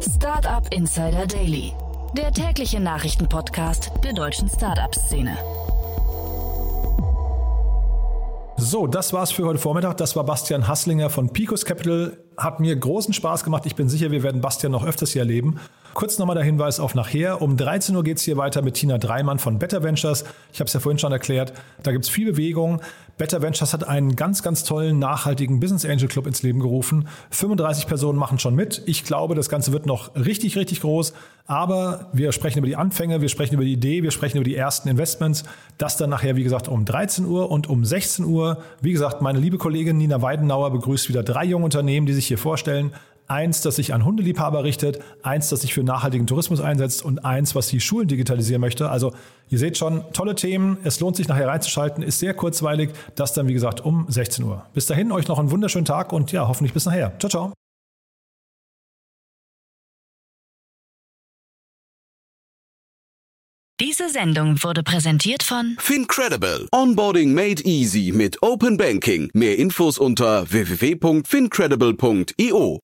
Startup Insider Daily, der tägliche Nachrichtenpodcast der deutschen Startup-Szene. So, das war's für heute Vormittag. Das war Bastian Hasslinger von Picos Capital. Hat mir großen Spaß gemacht. Ich bin sicher, wir werden Bastian noch öfters hier erleben. Kurz nochmal der Hinweis auf nachher. Um 13 Uhr geht es hier weiter mit Tina Dreimann von Better Ventures. Ich habe es ja vorhin schon erklärt. Da gibt es viel Bewegung. Better Ventures hat einen ganz, ganz tollen, nachhaltigen Business Angel Club ins Leben gerufen. 35 Personen machen schon mit. Ich glaube, das Ganze wird noch richtig, richtig groß. Aber wir sprechen über die Anfänge, wir sprechen über die Idee, wir sprechen über die ersten Investments. Das dann nachher, wie gesagt, um 13 Uhr und um 16 Uhr. Wie gesagt, meine liebe Kollegin Nina Weidenauer begrüßt wieder drei junge Unternehmen, die sich hier vorstellen. Eins, das sich an Hundeliebhaber richtet, eins, das sich für nachhaltigen Tourismus einsetzt und eins, was die Schulen digitalisieren möchte. Also ihr seht schon, tolle Themen. Es lohnt sich nachher reinzuschalten, ist sehr kurzweilig. Das dann, wie gesagt, um 16 Uhr. Bis dahin, euch noch einen wunderschönen Tag und ja, hoffentlich bis nachher. Ciao, ciao. Diese Sendung wurde präsentiert von Fincredible. Onboarding made easy mit Open Banking. Mehr Infos unter www.fincredible.io.